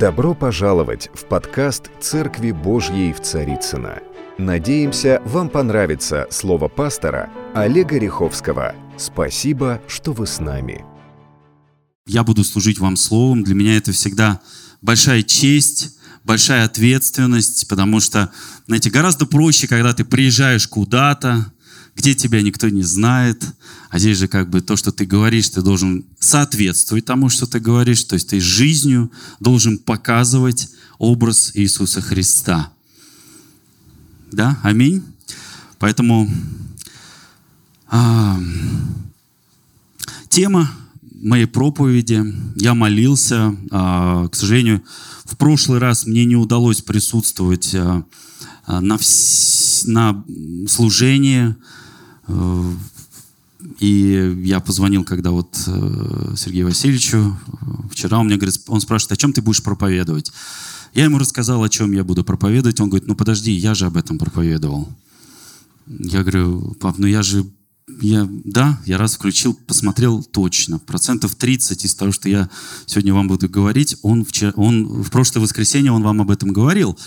Добро пожаловать в подкаст «Церкви Божьей в Царицына. Надеемся, вам понравится слово пастора Олега Риховского. Спасибо, что вы с нами. Я буду служить вам словом. Для меня это всегда большая честь, большая ответственность, потому что, знаете, гораздо проще, когда ты приезжаешь куда-то, где тебя никто не знает. А здесь же как бы то, что ты говоришь, ты должен соответствовать тому, что ты говоришь. То есть ты жизнью должен показывать образ Иисуса Христа. Да? Аминь. Поэтому а, тема моей проповеди, я молился. А, к сожалению, в прошлый раз мне не удалось присутствовать а, на, вс- на служении и я позвонил, когда вот э, Сергею Васильевичу, вчера он мне говорит, он спрашивает, о чем ты будешь проповедовать? Я ему рассказал, о чем я буду проповедовать. Он говорит, ну подожди, я же об этом проповедовал. Я говорю, пап, ну я же, я, да, я раз включил, посмотрел точно. Процентов 30 из того, что я сегодня вам буду говорить, он, вчера, он в прошлое воскресенье он вам об этом говорил.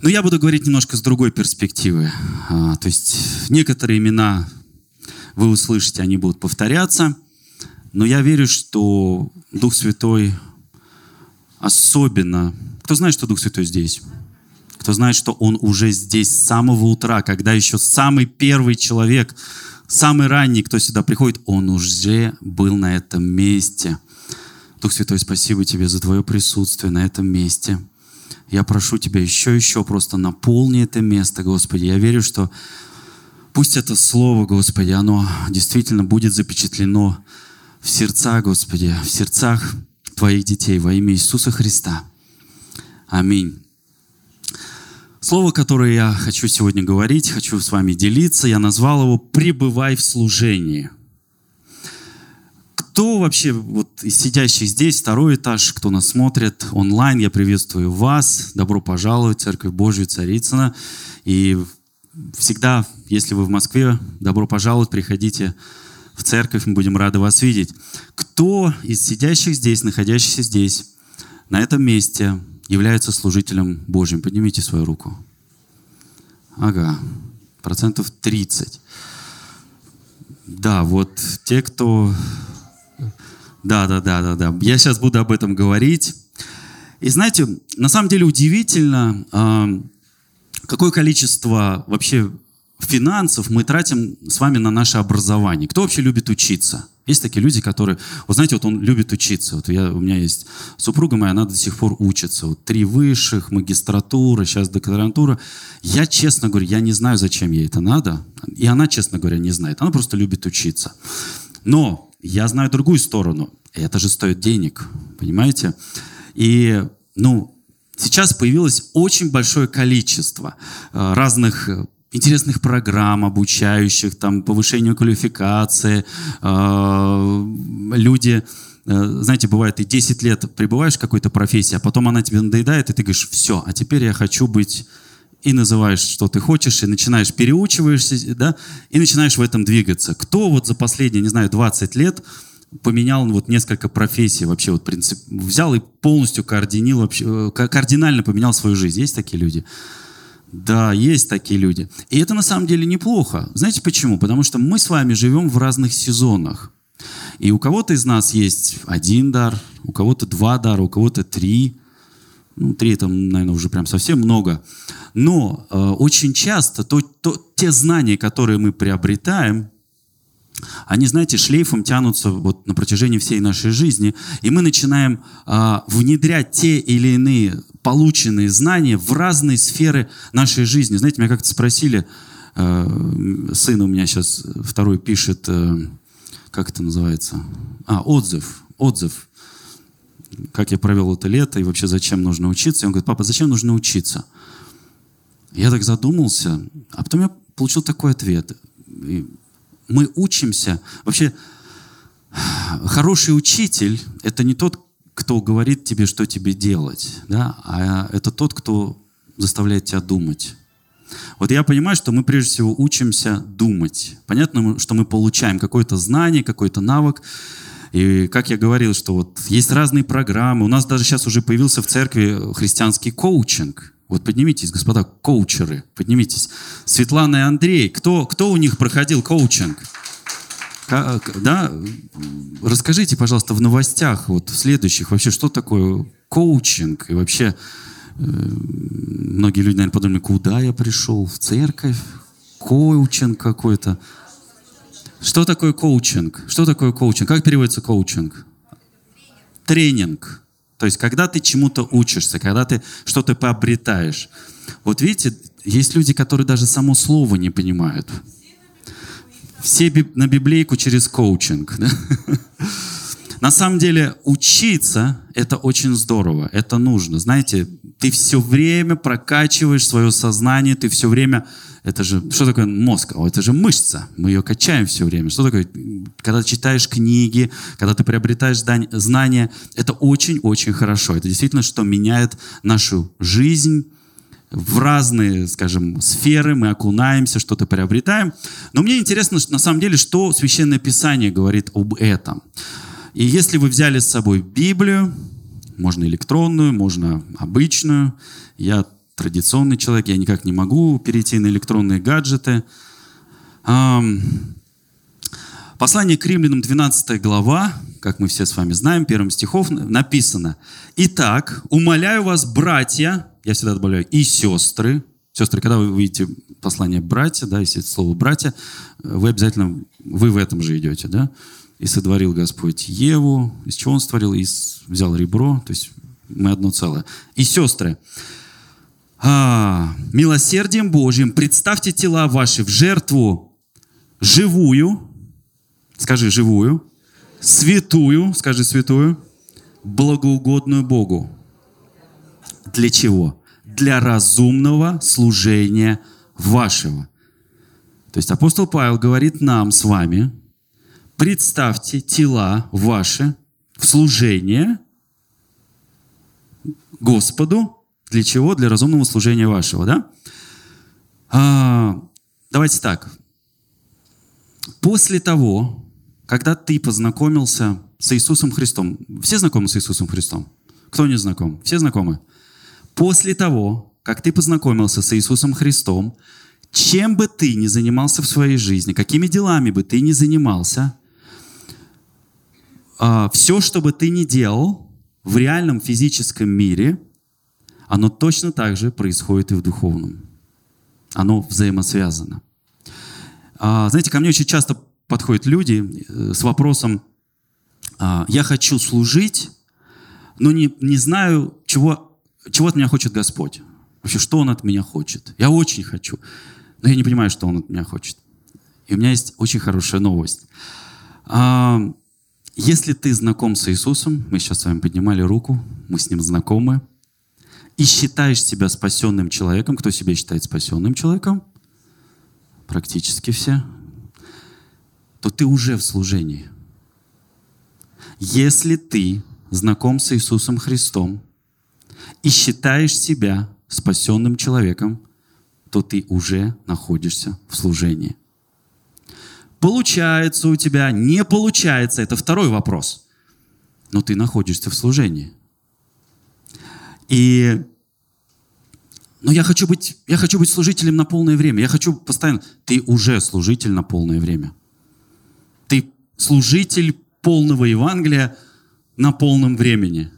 Но я буду говорить немножко с другой перспективы. А, то есть некоторые имена вы услышите, они будут повторяться. Но я верю, что Дух Святой особенно... Кто знает, что Дух Святой здесь? Кто знает, что Он уже здесь с самого утра, когда еще самый первый человек, самый ранний, кто сюда приходит, Он уже был на этом месте. Дух Святой, спасибо Тебе за Твое присутствие на этом месте. Я прошу Тебя еще, еще просто наполни это место, Господи. Я верю, что пусть это Слово, Господи, оно действительно будет запечатлено в сердца, Господи, в сердцах Твоих детей во имя Иисуса Христа. Аминь. Слово, которое я хочу сегодня говорить, хочу с вами делиться, я назвал его «Пребывай в служении». Кто вообще вот из сидящих здесь, второй этаж, кто нас смотрит онлайн, я приветствую вас. Добро пожаловать в Церковь Божью Царицына. И всегда, если вы в Москве, добро пожаловать, приходите в церковь, мы будем рады вас видеть. Кто из сидящих здесь, находящихся здесь, на этом месте является служителем Божьим? Поднимите свою руку. Ага, процентов 30. Да, вот те, кто да, да, да, да, да. Я сейчас буду об этом говорить. И знаете, на самом деле удивительно, а, какое количество вообще финансов мы тратим с вами на наше образование. Кто вообще любит учиться? Есть такие люди, которые, вот знаете, вот он любит учиться. Вот я, у меня есть супруга моя, она до сих пор учится. Вот три высших, магистратура, сейчас докторантура. Я, честно говорю, я не знаю, зачем ей это надо. И она, честно говоря, не знает. Она просто любит учиться. Но я знаю другую сторону. Это же стоит денег, понимаете? И, ну, сейчас появилось очень большое количество э, разных э, интересных программ, обучающих там повышению квалификации. Э, люди, знаете, бывает, ты 10 лет пребываешь в какой-то профессии, а потом она тебе надоедает, и ты говоришь, все, а теперь я хочу быть и называешь, что ты хочешь, и начинаешь, переучиваешься, да, и начинаешь в этом двигаться. Кто вот за последние, не знаю, 20 лет поменял вот несколько профессий вообще, вот принцип, взял и полностью координил, вообще, э, кардинально поменял свою жизнь. Есть такие люди? Да, есть такие люди. И это на самом деле неплохо. Знаете почему? Потому что мы с вами живем в разных сезонах. И у кого-то из нас есть один дар, у кого-то два дара, у кого-то три – ну, три это, наверное, уже прям совсем много. Но э, очень часто то, то, те знания, которые мы приобретаем, они, знаете, шлейфом тянутся вот на протяжении всей нашей жизни, и мы начинаем э, внедрять те или иные полученные знания в разные сферы нашей жизни. Знаете, меня как-то спросили, э, сын у меня сейчас второй пишет, э, как это называется? А, отзыв, отзыв как я провел это лето и вообще зачем нужно учиться. И он говорит, папа, зачем нужно учиться? Я так задумался, а потом я получил такой ответ. И мы учимся. Вообще, хороший учитель – это не тот, кто говорит тебе, что тебе делать, да? а это тот, кто заставляет тебя думать. Вот я понимаю, что мы прежде всего учимся думать. Понятно, что мы получаем какое-то знание, какой-то навык, И как я говорил, что вот есть разные программы. У нас даже сейчас уже появился в церкви христианский коучинг. Вот поднимитесь, господа, коучеры, поднимитесь. Светлана и Андрей, кто, кто у них проходил коучинг? Да, расскажите, пожалуйста, в новостях, вот в следующих, вообще, что такое коучинг? И вообще, э, многие люди, наверное, подумали, куда я пришел? В церковь? Коучинг какой-то. Что такое коучинг? Что такое коучинг? Как переводится коучинг? Тренинг. То есть, когда ты чему-то учишься, когда ты что-то пообретаешь. Вот видите, есть люди, которые даже само слово не понимают. Все на библейку через коучинг. Да? На самом деле учиться – это очень здорово, это нужно. Знаете, ты все время прокачиваешь свое сознание, ты все время это же, что такое мозг? Это же мышца. Мы ее качаем все время. Что такое? Когда читаешь книги, когда ты приобретаешь знания, это очень-очень хорошо. Это действительно, что меняет нашу жизнь в разные, скажем, сферы. Мы окунаемся, что-то приобретаем. Но мне интересно, на самом деле, что Священное Писание говорит об этом. И если вы взяли с собой Библию, можно электронную, можно обычную, я традиционный человек, я никак не могу перейти на электронные гаджеты. Послание к римлянам, 12 глава, как мы все с вами знаем, первым стихов написано. «Итак, умоляю вас, братья, я всегда добавляю, и сестры, сестры, когда вы видите послание братья, да, если это слово братья, вы обязательно, вы в этом же идете, да, и сотворил Господь Еву, из чего Он сотворил, из, взял ребро, то есть мы одно целое. И сестры, а, милосердием Божьим представьте тела ваши в жертву живую, скажи живую, святую, скажи святую, благоугодную Богу. Для чего? Для разумного служения вашего. То есть апостол Павел говорит нам с вами, представьте тела ваши в служение Господу, для чего? Для разумного служения вашего, да? А, давайте так. После того, когда ты познакомился с Иисусом Христом, все знакомы с Иисусом Христом? Кто не знаком? Все знакомы? После того, как ты познакомился с Иисусом Христом, чем бы ты ни занимался в своей жизни, какими делами бы ты ни занимался, а, все, что бы ты ни делал в реальном физическом мире – оно точно так же происходит и в духовном. Оно взаимосвязано. А, знаете, ко мне очень часто подходят люди э, с вопросом, а, я хочу служить, но не, не знаю, чего, чего от меня хочет Господь. Вообще, что Он от меня хочет. Я очень хочу, но я не понимаю, что Он от меня хочет. И у меня есть очень хорошая новость. Если ты знаком с Иисусом, мы сейчас с вами поднимали руку, мы с Ним знакомы, и считаешь себя спасенным человеком, кто себя считает спасенным человеком, практически все, то ты уже в служении. Если ты знаком с Иисусом Христом и считаешь себя спасенным человеком, то ты уже находишься в служении. Получается у тебя, не получается, это второй вопрос. Но ты находишься в служении. И но я хочу быть, я хочу быть служителем на полное время. Я хочу постоянно... Ты уже служитель на полное время. Ты служитель полного Евангелия на полном времени.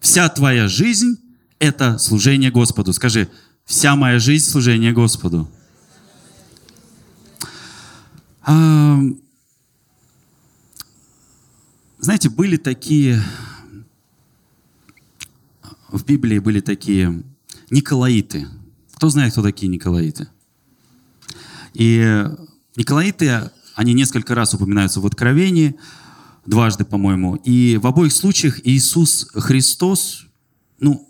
Вся твоя жизнь – это служение Господу. Скажи, вся моя жизнь – служение Господу. Знаете, были такие в Библии были такие Николаиты. Кто знает, кто такие Николаиты? И Николаиты, они несколько раз упоминаются в Откровении, дважды, по-моему. И в обоих случаях Иисус Христос, ну,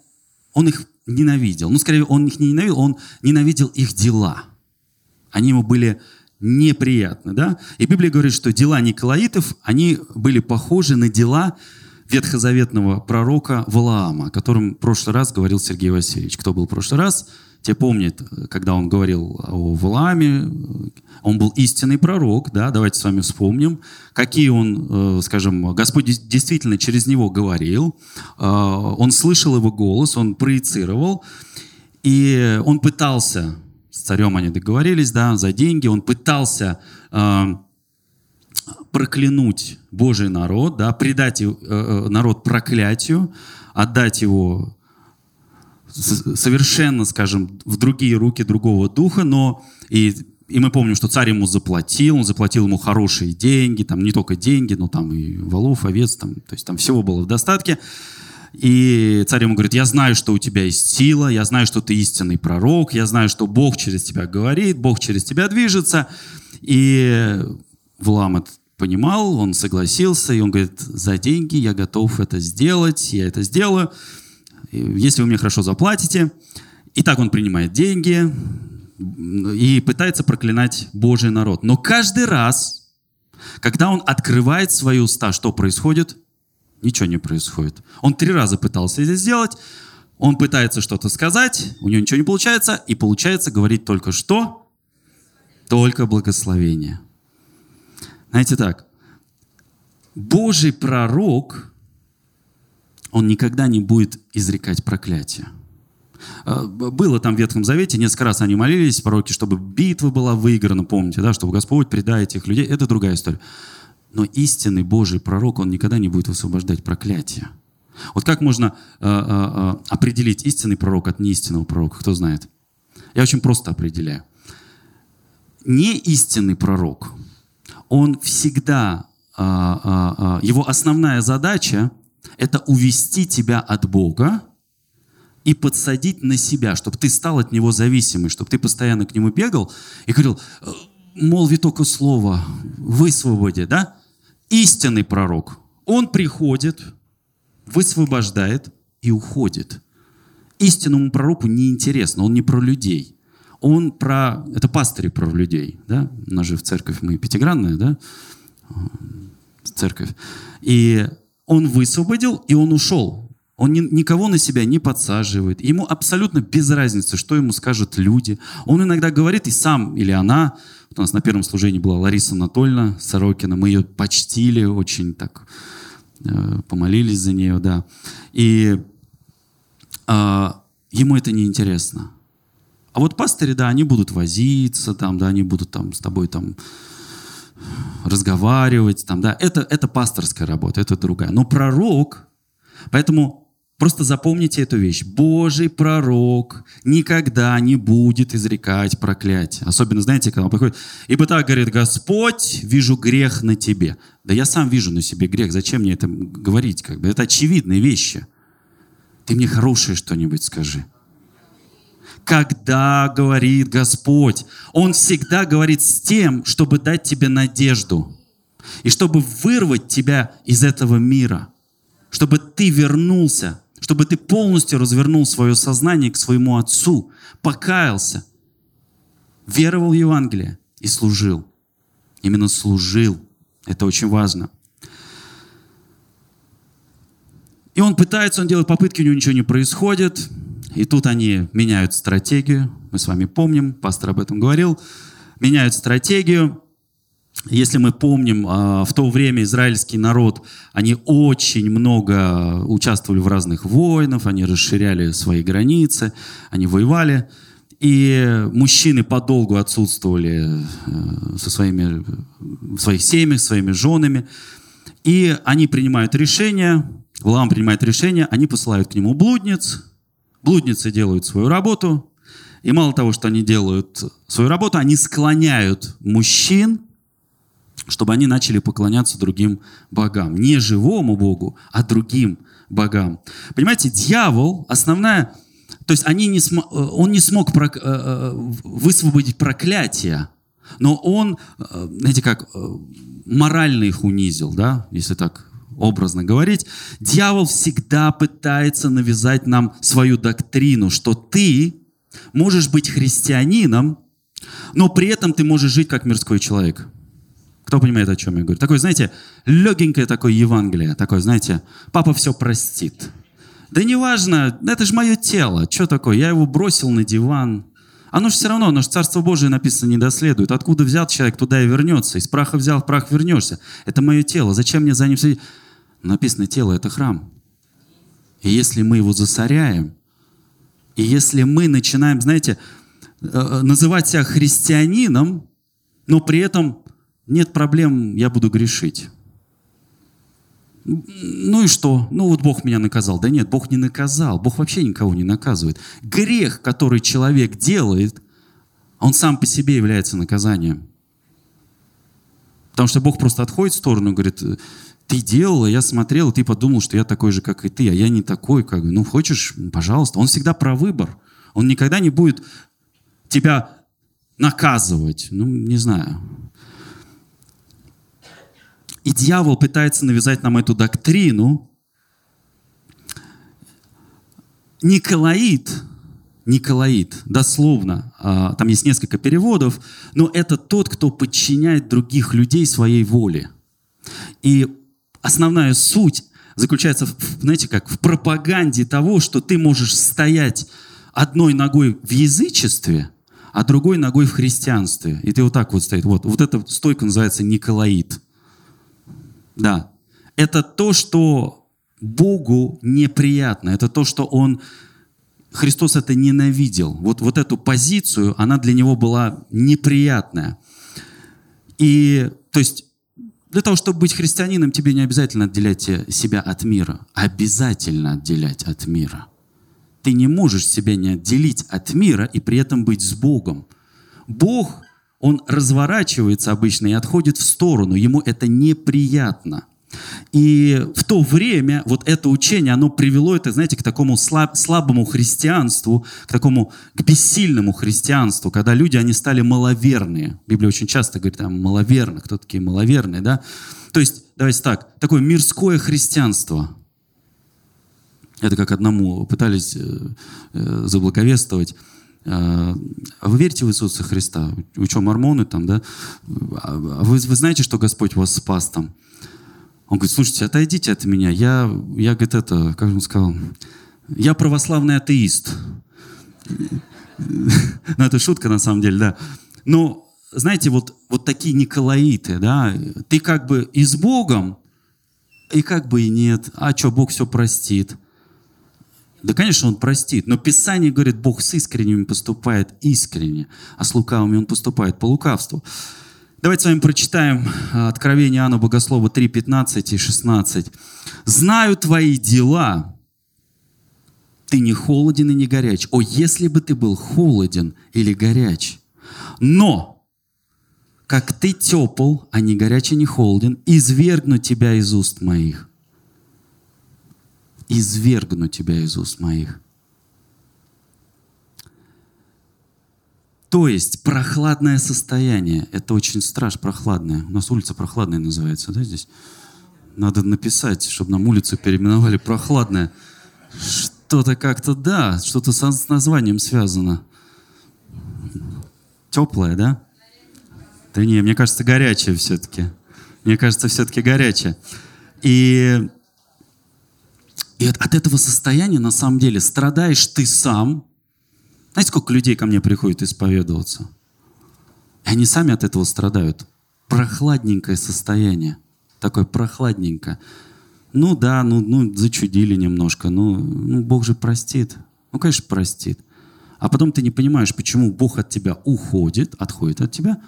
Он их ненавидел. Ну, скорее, Он их не ненавидел, Он ненавидел их дела. Они ему были неприятны, да? И Библия говорит, что дела Николаитов, они были похожи на дела ветхозаветного пророка Валаама, о котором в прошлый раз говорил Сергей Васильевич. Кто был в прошлый раз, те помнят, когда он говорил о Валааме, он был истинный пророк, да, давайте с вами вспомним, какие он, э, скажем, Господь действительно через него говорил, э, он слышал его голос, он проецировал, и он пытался, царем они договорились, да, за деньги, он пытался э, проклянуть Божий народ, да, предать народ проклятию, отдать его совершенно, скажем, в другие руки другого духа, но и, и мы помним, что царь ему заплатил, он заплатил ему хорошие деньги, там не только деньги, но там и волов, овец, там, то есть там всего было в достатке. И царь ему говорит, я знаю, что у тебя есть сила, я знаю, что ты истинный пророк, я знаю, что Бог через тебя говорит, Бог через тебя движется. И Валам это понимал, он согласился, и он говорит, за деньги я готов это сделать, я это сделаю если вы мне хорошо заплатите. И так он принимает деньги и пытается проклинать Божий народ. Но каждый раз, когда он открывает свои уста, что происходит? Ничего не происходит. Он три раза пытался это сделать, он пытается что-то сказать, у него ничего не получается, и получается говорить только что? Только благословение. Знаете так, Божий пророк он никогда не будет изрекать проклятие. А, было там в Ветхом Завете, несколько раз они молились, пророки, чтобы битва была выиграна, помните, да, чтобы Господь предает этих людей. Это другая история. Но истинный Божий пророк, он никогда не будет высвобождать проклятие. Вот как можно э, э, определить истинный пророк от неистинного пророка, кто знает? Я очень просто определяю. Неистинный пророк, он всегда, э, э, его основная задача это увести тебя от Бога и подсадить на себя, чтобы ты стал от Него зависимый, чтобы ты постоянно к Нему бегал и говорил, «Э, молви только слово, высвободи, да? Истинный пророк, он приходит, высвобождает и уходит. Истинному пророку неинтересно, он не про людей. Он про... Это пастыри про людей, да? У нас же в церковь мы пятигранная, да? Церковь. И он высвободил, и он ушел. Он ни, никого на себя не подсаживает. Ему абсолютно без разницы, что ему скажут люди. Он иногда говорит, и сам или она, у нас на первом служении была Лариса Анатольевна Сорокина, мы ее почтили, очень так э, помолились за нее, да. И э, ему это не интересно. А вот пастыри, да, они будут возиться, там, да, они будут там с тобой там разговаривать, там, да, это, это пасторская работа, это другая. Но пророк, поэтому просто запомните эту вещь. Божий пророк никогда не будет изрекать проклятие. Особенно, знаете, когда он приходит, ибо так говорит Господь, вижу грех на тебе. Да я сам вижу на себе грех, зачем мне это говорить? Как бы? Это очевидные вещи. Ты мне хорошее что-нибудь скажи когда говорит Господь. Он всегда говорит с тем, чтобы дать тебе надежду. И чтобы вырвать тебя из этого мира. Чтобы ты вернулся. Чтобы ты полностью развернул свое сознание к своему Отцу. Покаялся. Веровал в Евангелие и служил. Именно служил. Это очень важно. И он пытается, он делает попытки, у него ничего не происходит. И тут они меняют стратегию. Мы с вами помним, пастор об этом говорил. Меняют стратегию. Если мы помним, а, в то время израильский народ, они очень много участвовали в разных войнах, они расширяли свои границы, они воевали. И мужчины подолгу отсутствовали э, со своими, в своих семьях, своими женами. И они принимают решение, Валам принимает решение, они посылают к нему блудниц, Блудницы делают свою работу, и мало того, что они делают свою работу, они склоняют мужчин, чтобы они начали поклоняться другим богам. Не живому Богу, а другим богам. Понимаете, дьявол, основная... То есть они не см, он не смог прок, э, э, высвободить проклятие, но он, э, знаете как, морально их унизил, да, если так образно говорить, дьявол всегда пытается навязать нам свою доктрину, что ты можешь быть христианином, но при этом ты можешь жить как мирской человек. Кто понимает, о чем я говорю? Такое, знаете, легенькое такое Евангелие, такое, знаете, папа все простит. Да неважно, это же мое тело. Что такое? Я его бросил на диван. Оно же все равно, оно же Царство Божие написано не доследует. Откуда взял человек, туда и вернется. Из праха взял, в прах вернешься. Это мое тело. Зачем мне за ним следить? Написано, тело – это храм. И если мы его засоряем, и если мы начинаем, знаете, э, э, называть себя христианином, но при этом нет проблем, я буду грешить. Ну и что? Ну вот Бог меня наказал. Да нет, Бог не наказал. Бог вообще никого не наказывает. Грех, который человек делает, он сам по себе является наказанием. Потому что Бог просто отходит в сторону и говорит, ты делал, я смотрел, ты подумал, что я такой же, как и ты, а я не такой, как. Ну, хочешь, пожалуйста. Он всегда про выбор. Он никогда не будет тебя наказывать. Ну, не знаю. И дьявол пытается навязать нам эту доктрину. Николаид, Николаид, дословно, а, там есть несколько переводов, но это тот, кто подчиняет других людей своей воле. И основная суть заключается, знаете как, в пропаганде того, что ты можешь стоять одной ногой в язычестве, а другой ногой в христианстве. И ты вот так вот стоит. Вот, вот эта стойка называется Николаид. Да. Это то, что Богу неприятно. Это то, что Он... Христос это ненавидел. Вот, вот эту позицию, она для Него была неприятная. И, то есть, для того, чтобы быть христианином, тебе не обязательно отделять себя от мира. Обязательно отделять от мира. Ты не можешь себя не отделить от мира и при этом быть с Богом. Бог он разворачивается обычно и отходит в сторону, ему это неприятно. И в то время вот это учение, оно привело это, знаете, к такому слаб, слабому христианству, к такому, к бессильному христианству, когда люди, они стали маловерные. Библия очень часто говорит о маловерных, кто такие маловерные, да? То есть, давайте так, такое мирское христианство. Это как одному пытались э, э, заблаговествовать а вы верите в Иисуса Христа? Вы что, мормоны там, да? А вы, вы знаете, что Господь вас спас там? Он говорит, слушайте, отойдите от меня. Я, я говорит, это, как он сказал, я православный атеист. Ну, это шутка на самом деле, да. Но, знаете, вот, вот такие Николаиты, да, ты как бы и с Богом, и как бы и нет. А что, Бог все простит. Да, конечно, Он простит, но Писание говорит, Бог с искренними поступает искренне, а с лукавыми Он поступает по лукавству. Давайте с вами прочитаем а, Откровение Иоанна Богослова 3, 15 и 16. «Знаю твои дела, ты не холоден и не горяч. О, если бы ты был холоден или горяч! Но, как ты тепл, а не горяч и не холоден, извергну тебя из уст моих извергну тебя из уст моих. То есть прохладное состояние, это очень страшно, прохладное. У нас улица прохладная называется, да, здесь? Надо написать, чтобы нам улицу переименовали прохладная. Что-то как-то, да, что-то с названием связано. Теплое, да? Да не, мне кажется, горячее все-таки. Мне кажется, все-таки горячее. И и от, от этого состояния на самом деле страдаешь ты сам. Знаете, сколько людей ко мне приходит исповедоваться? И они сами от этого страдают. Прохладненькое состояние. Такое прохладненькое. Ну да, ну, ну зачудили немножко. Ну, ну Бог же простит. Ну, конечно, простит. А потом ты не понимаешь, почему Бог от тебя уходит, отходит от тебя.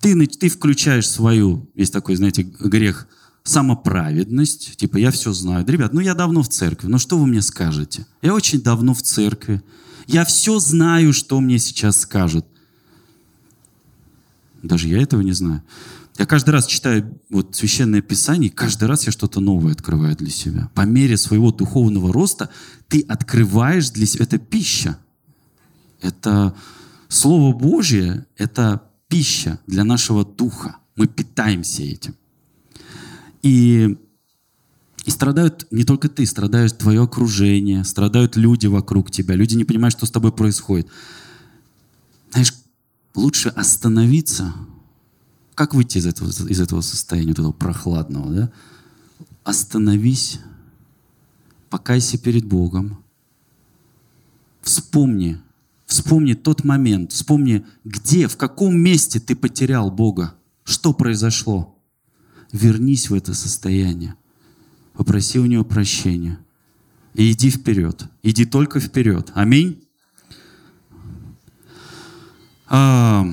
Ты, ты включаешь свою, есть такой, знаете, грех – самоправедность, типа я все знаю. Да, ребят, ну я давно в церкви, ну что вы мне скажете? Я очень давно в церкви. Я все знаю, что мне сейчас скажут. Даже я этого не знаю. Я каждый раз читаю вот Священное Писание, и каждый раз я что-то новое открываю для себя. По мере своего духовного роста ты открываешь для себя... Это пища. Это Слово Божье, это пища для нашего духа. Мы питаемся этим. И, и страдают не только ты, страдают твое окружение, страдают люди вокруг тебя. Люди не понимают, что с тобой происходит. Знаешь, лучше остановиться. Как выйти из этого, из этого состояния, вот этого прохладного, да? Остановись покайся перед Богом. Вспомни, вспомни тот момент, вспомни, где, в каком месте ты потерял Бога, что произошло. Вернись в это состояние, попроси у Него прощения и иди вперед, иди только вперед. Аминь. А,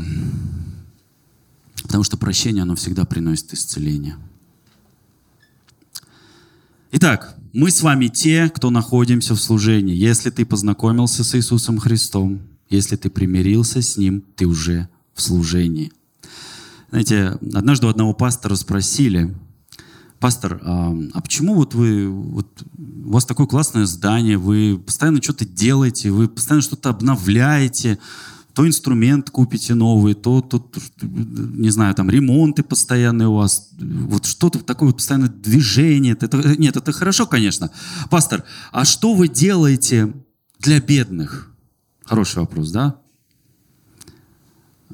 потому что прощение, оно всегда приносит исцеление. Итак, мы с вами те, кто находимся в служении. Если ты познакомился с Иисусом Христом, если ты примирился с Ним, ты уже в служении. Знаете, однажды у одного пастора спросили, пастор, а, а почему вот вы, вот у вас такое классное здание, вы постоянно что-то делаете, вы постоянно что-то обновляете, то инструмент купите новый, то, то, не знаю, там ремонты постоянные у вас, вот что-то такое вот постоянное движение. Это, нет, это хорошо, конечно. Пастор, а что вы делаете для бедных? Хороший вопрос, да?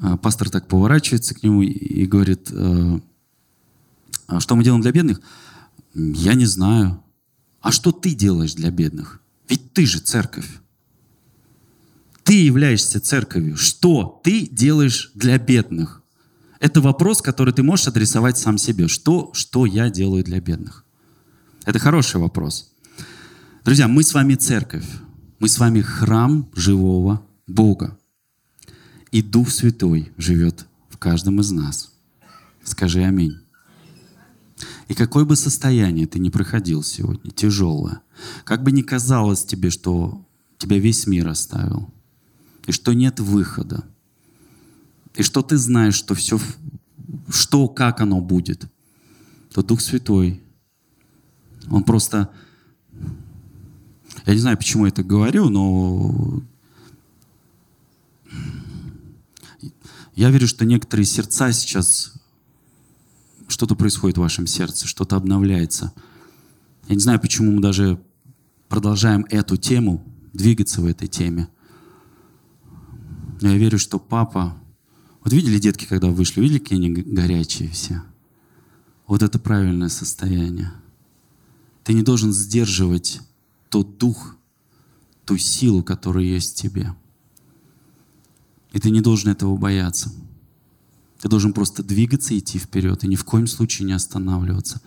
А пастор так поворачивается к нему и говорит, «Э, а что мы делаем для бедных? Я не знаю. А что ты делаешь для бедных? Ведь ты же церковь. Ты являешься церковью. Что ты делаешь для бедных? Это вопрос, который ты можешь адресовать сам себе. Что, что я делаю для бедных? Это хороший вопрос. Друзья, мы с вами церковь. Мы с вами храм живого Бога. И Дух Святой живет в каждом из нас. Скажи аминь. И какое бы состояние ты ни проходил сегодня, тяжелое, как бы ни казалось тебе, что тебя весь мир оставил, и что нет выхода, и что ты знаешь, что все, что, как оно будет, то Дух Святой, Он просто, я не знаю, почему я это говорю, но я верю, что некоторые сердца сейчас, что-то происходит в вашем сердце, что-то обновляется. Я не знаю, почему мы даже продолжаем эту тему, двигаться в этой теме – но я верю, что папа... Вот видели детки, когда вышли, видели, какие они горячие все? Вот это правильное состояние. Ты не должен сдерживать тот дух, ту силу, которая есть в тебе. И ты не должен этого бояться. Ты должен просто двигаться и идти вперед, и ни в коем случае не останавливаться.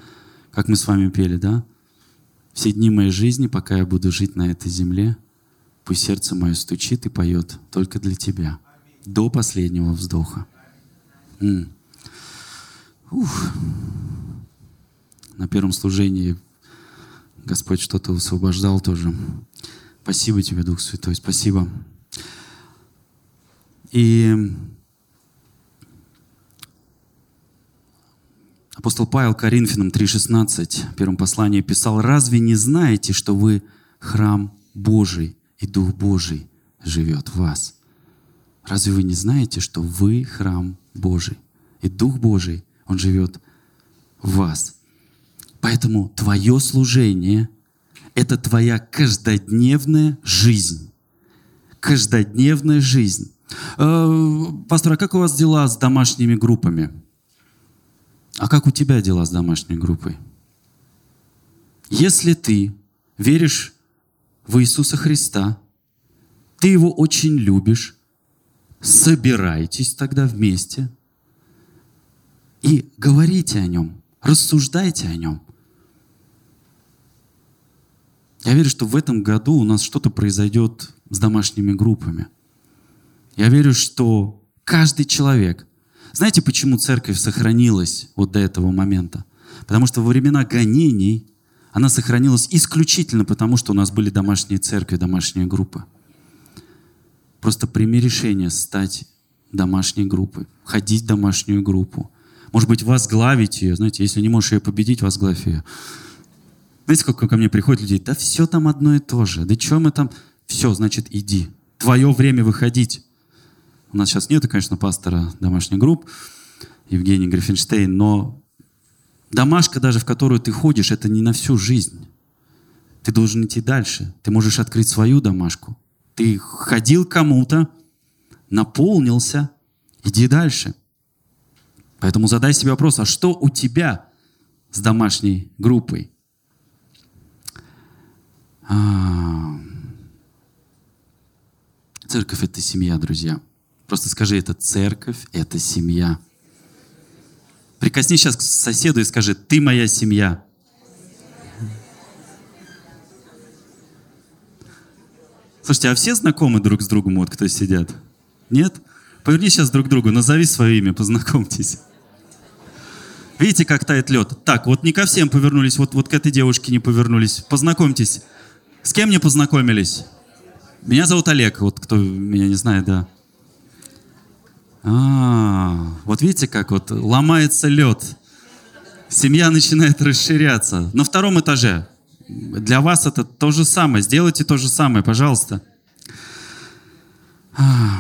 Как мы с вами пели, да? Все дни моей жизни, пока я буду жить на этой земле, Пусть сердце мое стучит и поет только для Тебя. До последнего вздоха. М. Ух. На первом служении Господь что-то освобождал тоже. Спасибо Тебе, Дух Святой, спасибо. И апостол Павел Коринфянам 3,16 в первом послании писал, «Разве не знаете, что вы храм Божий, и Дух Божий живет в вас. Разве вы не знаете, что вы храм Божий? И Дух Божий, Он живет в вас. Поэтому твое служение — это твоя каждодневная жизнь. Каждодневная жизнь. Э, пастор, а как у вас дела с домашними группами? А как у тебя дела с домашней группой? Если ты веришь в Иисуса Христа, ты его очень любишь, собирайтесь тогда вместе и говорите о нем, рассуждайте о нем. Я верю, что в этом году у нас что-то произойдет с домашними группами. Я верю, что каждый человек... Знаете, почему церковь сохранилась вот до этого момента? Потому что во времена гонений она сохранилась исключительно потому, что у нас были домашние церкви, домашние группы. Просто прими решение стать домашней группой, ходить в домашнюю группу. Может быть, возглавить ее. Знаете, если не можешь ее победить, возглавь ее. Знаете, сколько ко мне приходит людей? Да все там одно и то же. Да что мы там? Все, значит, иди. Твое время выходить. У нас сейчас нету, конечно, пастора домашних групп, Евгений Гриффенштейн, но Домашка даже, в которую ты ходишь, это не на всю жизнь. Ты должен идти дальше. Ты можешь открыть свою домашку. Ты ходил кому-то, наполнился, иди дальше. Поэтому задай себе вопрос, а что у тебя с домашней группой? А, церковь — это семья, друзья. Просто скажи, это церковь, это семья. Прикоснись сейчас к соседу и скажи, ты моя семья. Слушайте, а все знакомы друг с другом, вот кто сидят? Нет? Поверни сейчас друг к другу, назови свое имя, познакомьтесь. Видите, как тает лед? Так, вот не ко всем повернулись, вот, вот к этой девушке не повернулись. Познакомьтесь. С кем не познакомились? Меня зовут Олег, вот кто меня не знает, да. А, вот видите, как вот ломается лед. Семья начинает расширяться. На втором этаже. Для вас это то же самое. Сделайте то же самое, пожалуйста. А.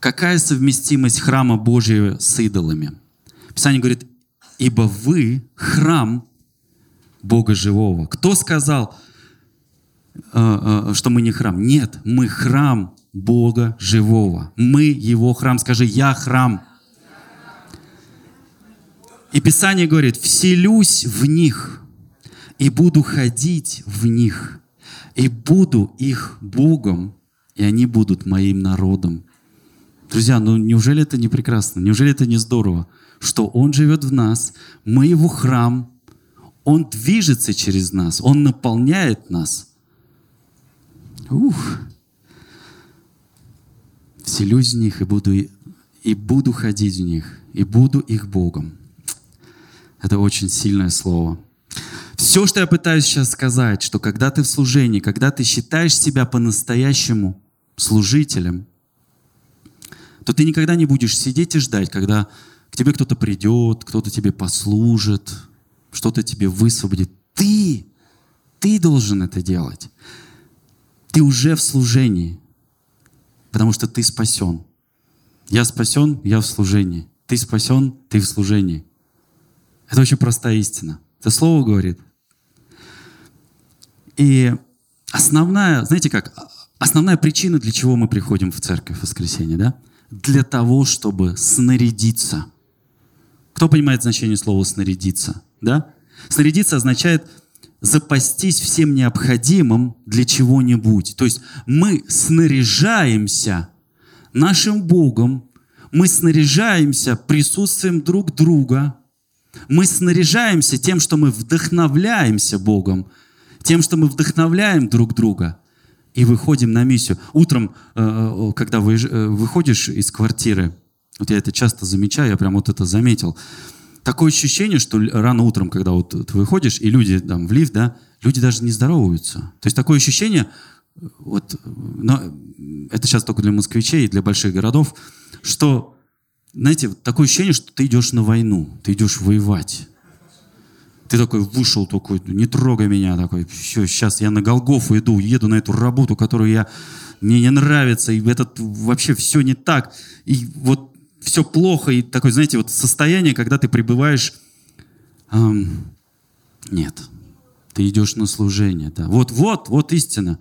Какая совместимость храма Божьего с идолами? Писание говорит, ибо вы храм Бога живого. Кто сказал, э, э, что мы не храм? Нет, мы храм Бога живого. Мы Его храм. Скажи, я храм. И Писание говорит, вселюсь в них и буду ходить в них, и буду их Богом, и они будут моим народом. Друзья, ну неужели это не прекрасно? Неужели это не здорово? Что Он живет в нас, мы Его храм, Он движется через нас, Он наполняет нас. Ух. Вселюсь в них и буду, и буду ходить в них, и буду их Богом. Это очень сильное слово. Все, что я пытаюсь сейчас сказать, что когда ты в служении, когда ты считаешь себя по-настоящему служителем, то ты никогда не будешь сидеть и ждать, когда к тебе кто-то придет, кто-то тебе послужит, что-то тебе высвободит. Ты, ты должен это делать. Ты уже в служении, потому что ты спасен. Я спасен, я в служении. Ты спасен, ты в служении. Это очень простая истина. Это слово говорит. И основная, знаете как, основная причина, для чего мы приходим в церковь в воскресенье, да? Для того, чтобы снарядиться. Кто понимает значение слова «снарядиться»? Да? Снарядиться означает запастись всем необходимым для чего-нибудь. То есть мы снаряжаемся нашим Богом, мы снаряжаемся присутствием друг друга, мы снаряжаемся тем, что мы вдохновляемся Богом, тем, что мы вдохновляем друг друга и выходим на миссию. Утром, э, э, когда э, выходишь из квартиры, вот я это часто замечаю, я прям вот это заметил, такое ощущение, что рано утром, когда вот ты выходишь, и люди там в лифт, да, люди даже не здороваются. То есть такое ощущение, вот, но это сейчас только для москвичей и для больших городов, что знаете, такое ощущение, что ты идешь на войну, ты идешь воевать. Ты такой вышел, такой, не трогай меня, такой, все, сейчас я на Голгофу иду, еду на эту работу, которую я, мне не нравится, и этот вообще все не так, и вот все плохо, и такое, знаете, вот состояние, когда ты пребываешь, эм, нет, ты идешь на служение, да, вот, вот, вот истина.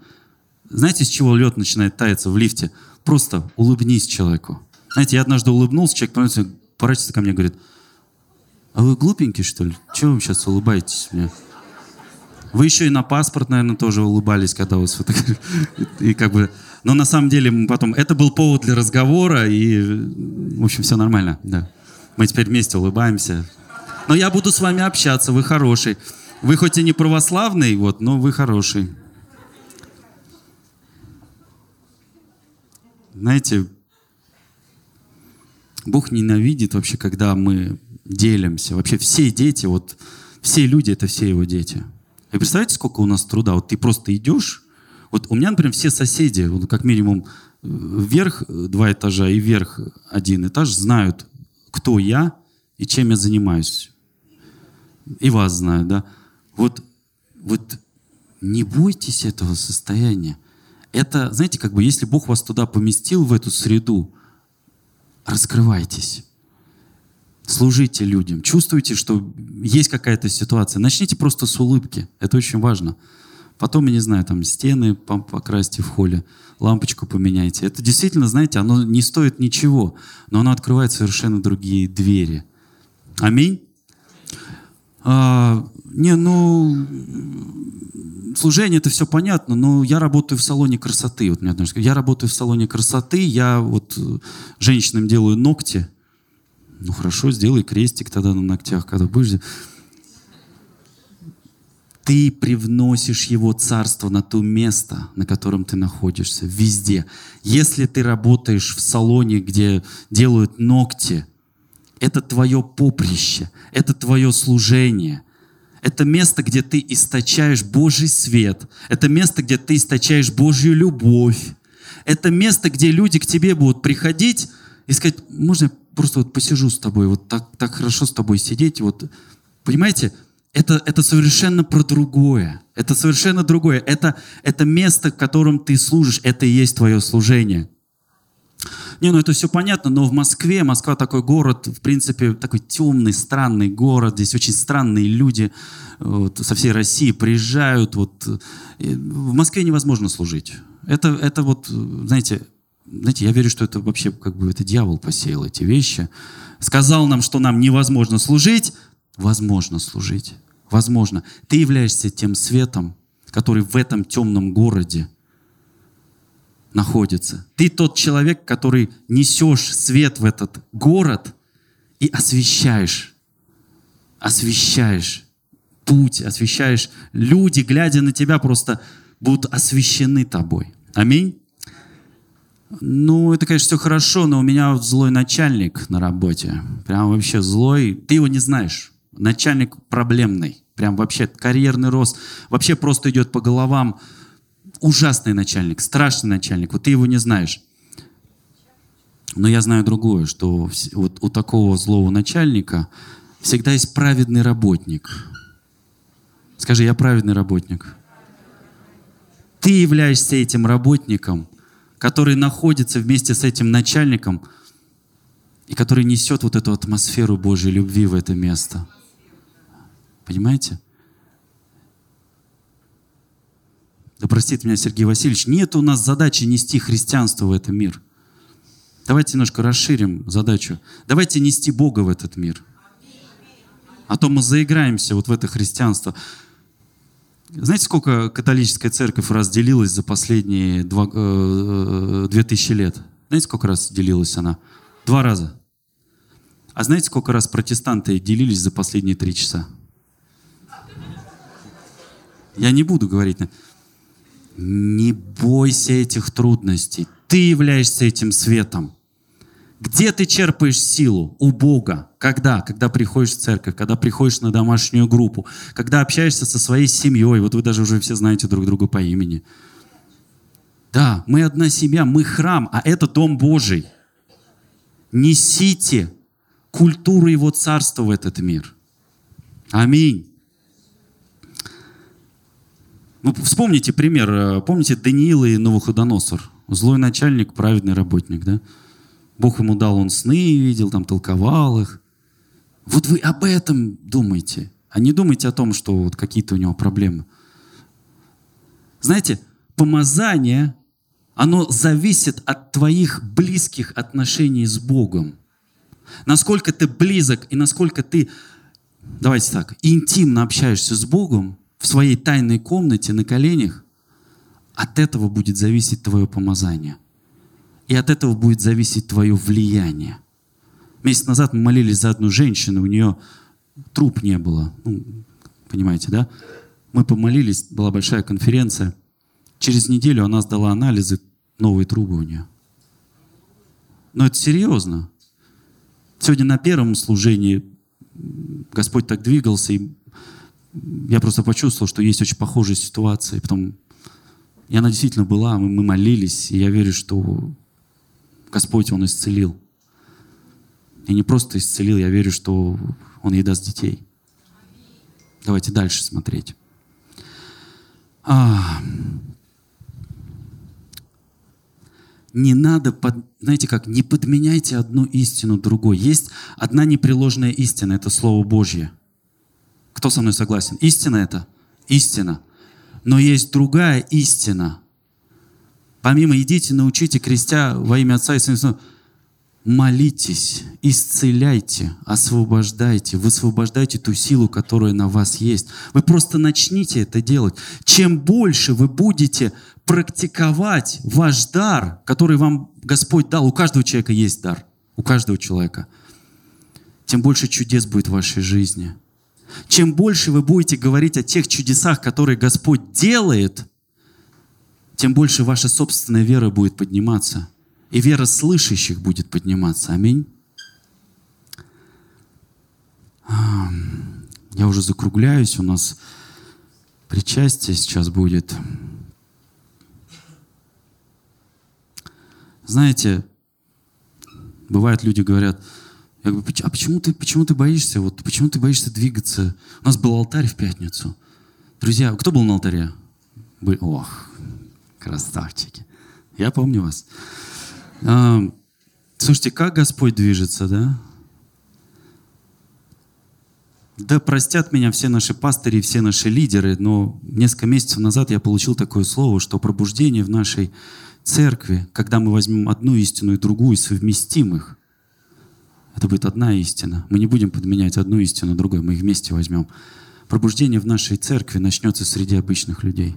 Знаете, с чего лед начинает таять в лифте? Просто улыбнись человеку. Знаете, я однажды улыбнулся, человек поворачивается ко мне и говорит, а вы глупенький, что ли? Чего вы сейчас улыбаетесь мне? Вы еще и на паспорт, наверное, тоже улыбались, когда вас фотографировали. И как бы... Но на самом деле мы потом... Это был повод для разговора, и, в общем, все нормально, да. Мы теперь вместе улыбаемся. Но я буду с вами общаться, вы хороший. Вы хоть и не православный, вот, но вы хороший. Знаете, Бог ненавидит вообще, когда мы делимся. Вообще все дети, вот все люди — это все его дети. И представляете, сколько у нас труда? Вот ты просто идешь, вот у меня, например, все соседи, вот как минимум вверх два этажа и вверх один этаж знают, кто я и чем я занимаюсь. И вас знают, да? Вот, вот не бойтесь этого состояния. Это, знаете, как бы, если Бог вас туда поместил, в эту среду, раскрывайтесь. Служите людям. Чувствуете, что есть какая-то ситуация. Начните просто с улыбки. Это очень важно. Потом, я не знаю, там стены покрасьте в холле, лампочку поменяйте. Это действительно, знаете, оно не стоит ничего, но оно открывает совершенно другие двери. Аминь. А, не, ну, служение это все понятно, но я работаю в салоне красоты. Вот мне однажды я работаю в салоне красоты, я вот э, женщинам делаю ногти. Ну хорошо, сделай крестик тогда на ногтях, когда будешь. Ты привносишь его царство на то место, на котором ты находишься, везде. Если ты работаешь в салоне, где делают ногти, это твое поприще, это твое служение. Это место, где ты источаешь Божий свет. Это место, где ты источаешь Божью любовь. Это место, где люди к тебе будут приходить и сказать, можно я просто вот посижу с тобой, вот так, так хорошо с тобой сидеть. Вот. Понимаете, это, это совершенно про другое. Это совершенно другое. Это, это место, в котором ты служишь, это и есть твое служение. Не, ну это все понятно, но в Москве, Москва такой город, в принципе, такой темный, странный город, здесь очень странные люди вот, со всей России приезжают. Вот. В Москве невозможно служить. Это, это вот, знаете, знаете, я верю, что это вообще как бы это дьявол посеял эти вещи. Сказал нам, что нам невозможно служить. Возможно служить. Возможно. Ты являешься тем светом, который в этом темном городе находится. Ты тот человек, который несешь свет в этот город и освещаешь, освещаешь путь, освещаешь. Люди, глядя на тебя, просто будут освещены тобой. Аминь. Ну, это, конечно, все хорошо, но у меня злой начальник на работе. Прям вообще злой. Ты его не знаешь. Начальник проблемный. Прям вообще карьерный рост. Вообще просто идет по головам ужасный начальник, страшный начальник, вот ты его не знаешь. Но я знаю другое, что вот у такого злого начальника всегда есть праведный работник. Скажи, я праведный работник. Ты являешься этим работником, который находится вместе с этим начальником и который несет вот эту атмосферу Божьей любви в это место. Понимаете? Да простит меня Сергей Васильевич, нет у нас задачи нести христианство в этот мир. Давайте немножко расширим задачу. Давайте нести Бога в этот мир. А то мы заиграемся вот в это христианство. Знаете, сколько католическая церковь разделилась за последние два, э, две тысячи лет? Знаете, сколько раз делилась она? Два раза. А знаете, сколько раз протестанты делились за последние три часа? Я не буду говорить. Не бойся этих трудностей. Ты являешься этим светом. Где ты черпаешь силу? У Бога. Когда? Когда приходишь в церковь, когда приходишь на домашнюю группу, когда общаешься со своей семьей. Вот вы даже уже все знаете друг друга по имени. Да, мы одна семья, мы храм, а это дом Божий. Несите культуру Его Царства в этот мир. Аминь. Ну, вспомните пример. Э, помните Даниил и Новоходоносор? Злой начальник, праведный работник, да? Бог ему дал, он сны видел, там толковал их. Вот вы об этом думайте, а не думайте о том, что вот какие-то у него проблемы. Знаете, помазание, оно зависит от твоих близких отношений с Богом. Насколько ты близок и насколько ты, давайте так, интимно общаешься с Богом, в своей тайной комнате на коленях, от этого будет зависеть твое помазание. И от этого будет зависеть твое влияние. Месяц назад мы молились за одну женщину, у нее труп не было. Ну, понимаете, да? Мы помолились, была большая конференция. Через неделю она сдала анализы, новые трубы у нее. Но это серьезно. Сегодня на первом служении Господь так двигался, и я просто почувствовал, что есть очень похожие ситуации. Потом, и она действительно была, мы, мы молились, и я верю, что Господь, Он исцелил. И не просто исцелил, я верю, что Он ей даст детей. Давайте дальше смотреть. А, не надо, под, знаете как, не подменяйте одну истину другой. Есть одна непреложная истина, это Слово Божье – кто со мной согласен? Истина это? Истина. Но есть другая истина. Помимо «идите, научите, крестя во имя Отца и Сына». молитесь, исцеляйте, освобождайте, высвобождайте ту силу, которая на вас есть. Вы просто начните это делать. Чем больше вы будете практиковать ваш дар, который вам Господь дал, у каждого человека есть дар, у каждого человека, тем больше чудес будет в вашей жизни. Чем больше вы будете говорить о тех чудесах, которые Господь делает, тем больше ваша собственная вера будет подниматься – и вера слышащих будет подниматься. Аминь. Я уже закругляюсь, у нас причастие сейчас будет. Знаете, бывает люди говорят, я говорю, а почему ты, почему ты боишься, вот, почему ты боишься двигаться? У нас был алтарь в пятницу. Друзья, кто был на алтаре? Вы, ох, красавчики. Я помню вас. Слушайте, как Господь движется, да? Да простят меня все наши пастыри, все наши лидеры, но несколько месяцев назад я получил такое слово, что пробуждение в нашей церкви, когда мы возьмем одну истину и другую, совместим их, это будет одна истина. Мы не будем подменять одну истину другой, мы их вместе возьмем. Пробуждение в нашей церкви начнется среди обычных людей,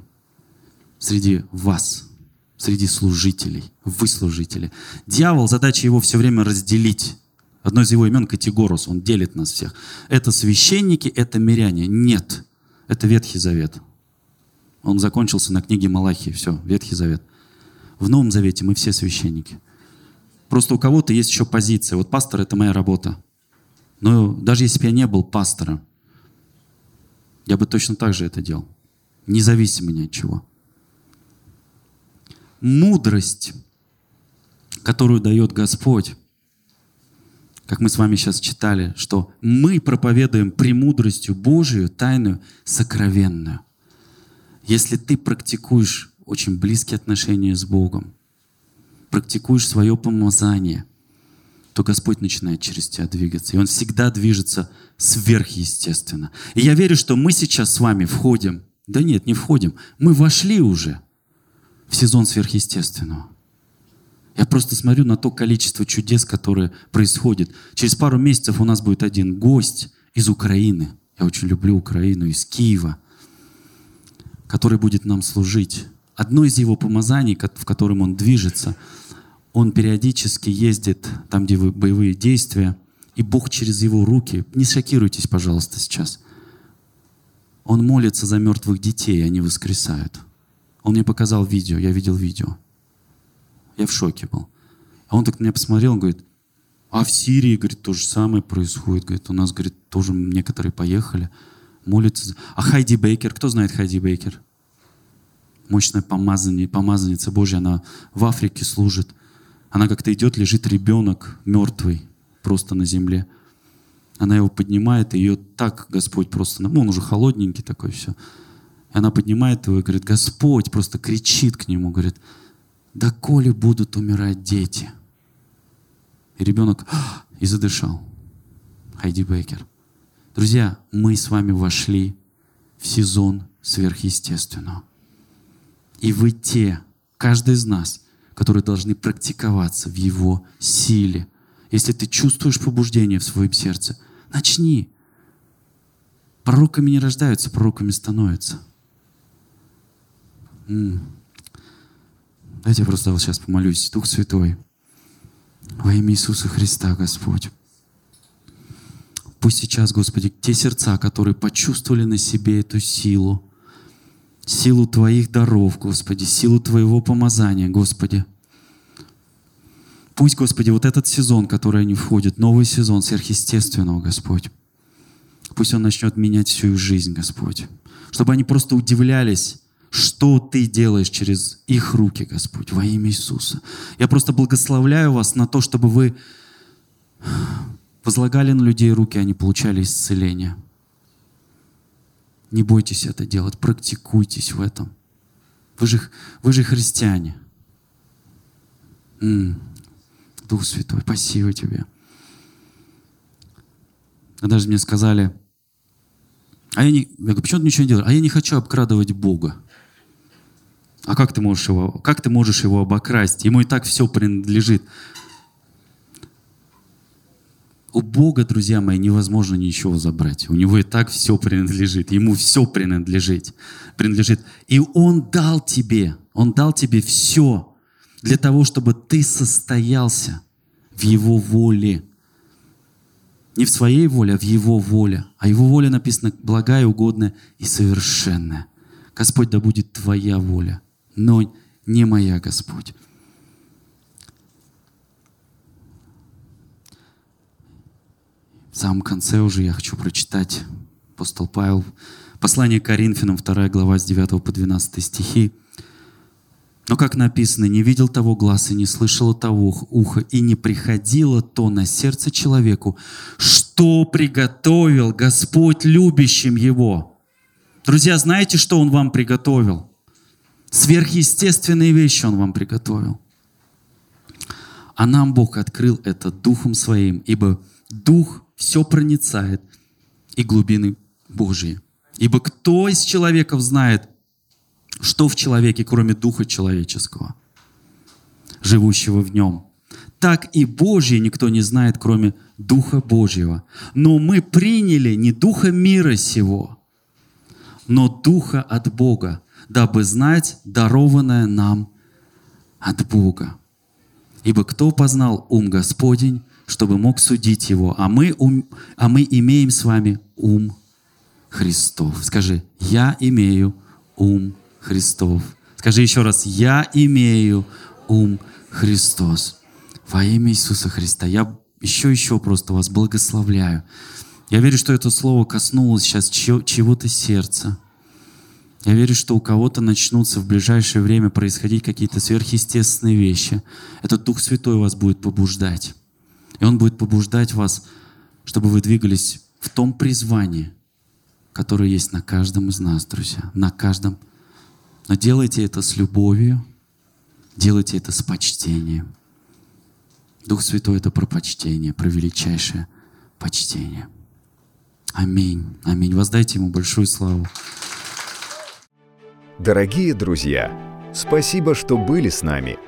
среди вас – среди служителей. Вы служители. Дьявол, задача его все время разделить. Одно из его имен Категорус, он делит нас всех. Это священники, это миряне. Нет, это Ветхий Завет. Он закончился на книге Малахии. Все, Ветхий Завет. В Новом Завете мы все священники. Просто у кого-то есть еще позиция. Вот пастор — это моя работа. Но даже если бы я не был пастором, я бы точно так же это делал. Независимо ни от чего мудрость, которую дает Господь, как мы с вами сейчас читали, что мы проповедуем премудростью Божию, тайную, сокровенную. Если ты практикуешь очень близкие отношения с Богом, практикуешь свое помазание, то Господь начинает через тебя двигаться. И Он всегда движется сверхъестественно. И я верю, что мы сейчас с вами входим. Да нет, не входим. Мы вошли уже – в сезон сверхъестественного. Я просто смотрю на то количество чудес, которые происходят. Через пару месяцев у нас будет один гость из Украины. Я очень люблю Украину, из Киева, который будет нам служить. Одно из его помазаний, в котором он движется, он периодически ездит там, где боевые действия, и Бог через его руки, не шокируйтесь, пожалуйста, сейчас, он молится за мертвых детей, они воскресают – он мне показал видео, я видел видео. Я в шоке был. А он так на меня посмотрел, он говорит, а в Сирии, говорит, то же самое происходит. Говорит, у нас, говорит, тоже некоторые поехали, молятся. А Хайди Бейкер, кто знает Хайди Бейкер? Мощная помазанница, помазанница Божья, она в Африке служит. Она как-то идет, лежит ребенок мертвый просто на земле. Она его поднимает, и ее так Господь просто, ну, он уже холодненький такой, все. И она поднимает его и говорит, Господь просто кричит к нему, говорит, да коли будут умирать дети. И ребенок и задышал. Хайди Бейкер. Друзья, мы с вами вошли в сезон сверхъестественного. И вы те, каждый из нас, которые должны практиковаться в его силе. Если ты чувствуешь побуждение в своем сердце, начни. Пророками не рождаются, пророками становятся. Давайте я просто вот сейчас помолюсь. Дух Святой, во имя Иисуса Христа, Господь. Пусть сейчас, Господи, те сердца, которые почувствовали на себе эту силу, силу Твоих даров, Господи, силу Твоего помазания, Господи. Пусть, Господи, вот этот сезон, который они входят, новый сезон сверхъестественного, Господь, пусть он начнет менять всю их жизнь, Господь. Чтобы они просто удивлялись, что Ты делаешь через их руки, Господь, во имя Иисуса. Я просто благословляю вас на то, чтобы вы возлагали на людей руки, они получали исцеление. Не бойтесь это делать, практикуйтесь в этом. Вы же, вы же христиане. Дух Святой, спасибо тебе. Даже мне сказали, а я не, я говорю, почему ты ничего не делаешь? А я не хочу обкрадывать Бога. А как ты можешь его, как ты можешь его обокрасть? Ему и так все принадлежит. У Бога, друзья мои, невозможно ничего забрать. У Него и так все принадлежит. Ему все принадлежит. принадлежит. И Он дал тебе, Он дал тебе все для того, чтобы ты состоялся в Его воле. Не в своей воле, а в Его воле. А Его воля написана благая, угодная и совершенная. Господь, да будет Твоя воля, но не моя, Господь. В самом конце уже я хочу прочитать апостол Павел, послание к Коринфянам, 2 глава с 9 по 12 стихи. Но, как написано, не видел того глаз и не слышало того уха, и не приходило то на сердце человеку, что приготовил Господь любящим его. Друзья, знаете, что Он вам приготовил? Сверхъестественные вещи Он вам приготовил. А нам Бог открыл это Духом Своим, ибо Дух все проницает и глубины Божьи. Ибо кто из человеков знает, что в человеке, кроме Духа человеческого, живущего в нем? Так и Божье никто не знает, кроме Духа Божьего. Но мы приняли не Духа мира сего, но Духа от Бога, дабы знать дарованное нам от Бога. Ибо кто познал ум Господень, чтобы мог судить его. А мы, ум, а мы имеем с вами ум Христов. Скажи, я имею ум Христов. Скажи еще раз, я имею ум Христос. Во имя Иисуса Христа. Я еще, еще просто вас благословляю. Я верю, что это слово коснулось сейчас чего-то сердца. Я верю, что у кого-то начнутся в ближайшее время происходить какие-то сверхъестественные вещи. Этот Дух Святой вас будет побуждать. И Он будет побуждать вас, чтобы вы двигались в том призвании, которое есть на каждом из нас, друзья, на каждом. Но делайте это с любовью, делайте это с почтением. Дух Святой — это про почтение, про величайшее почтение. Аминь. Аминь. Воздайте Ему большую славу. Дорогие друзья, спасибо, что были с нами –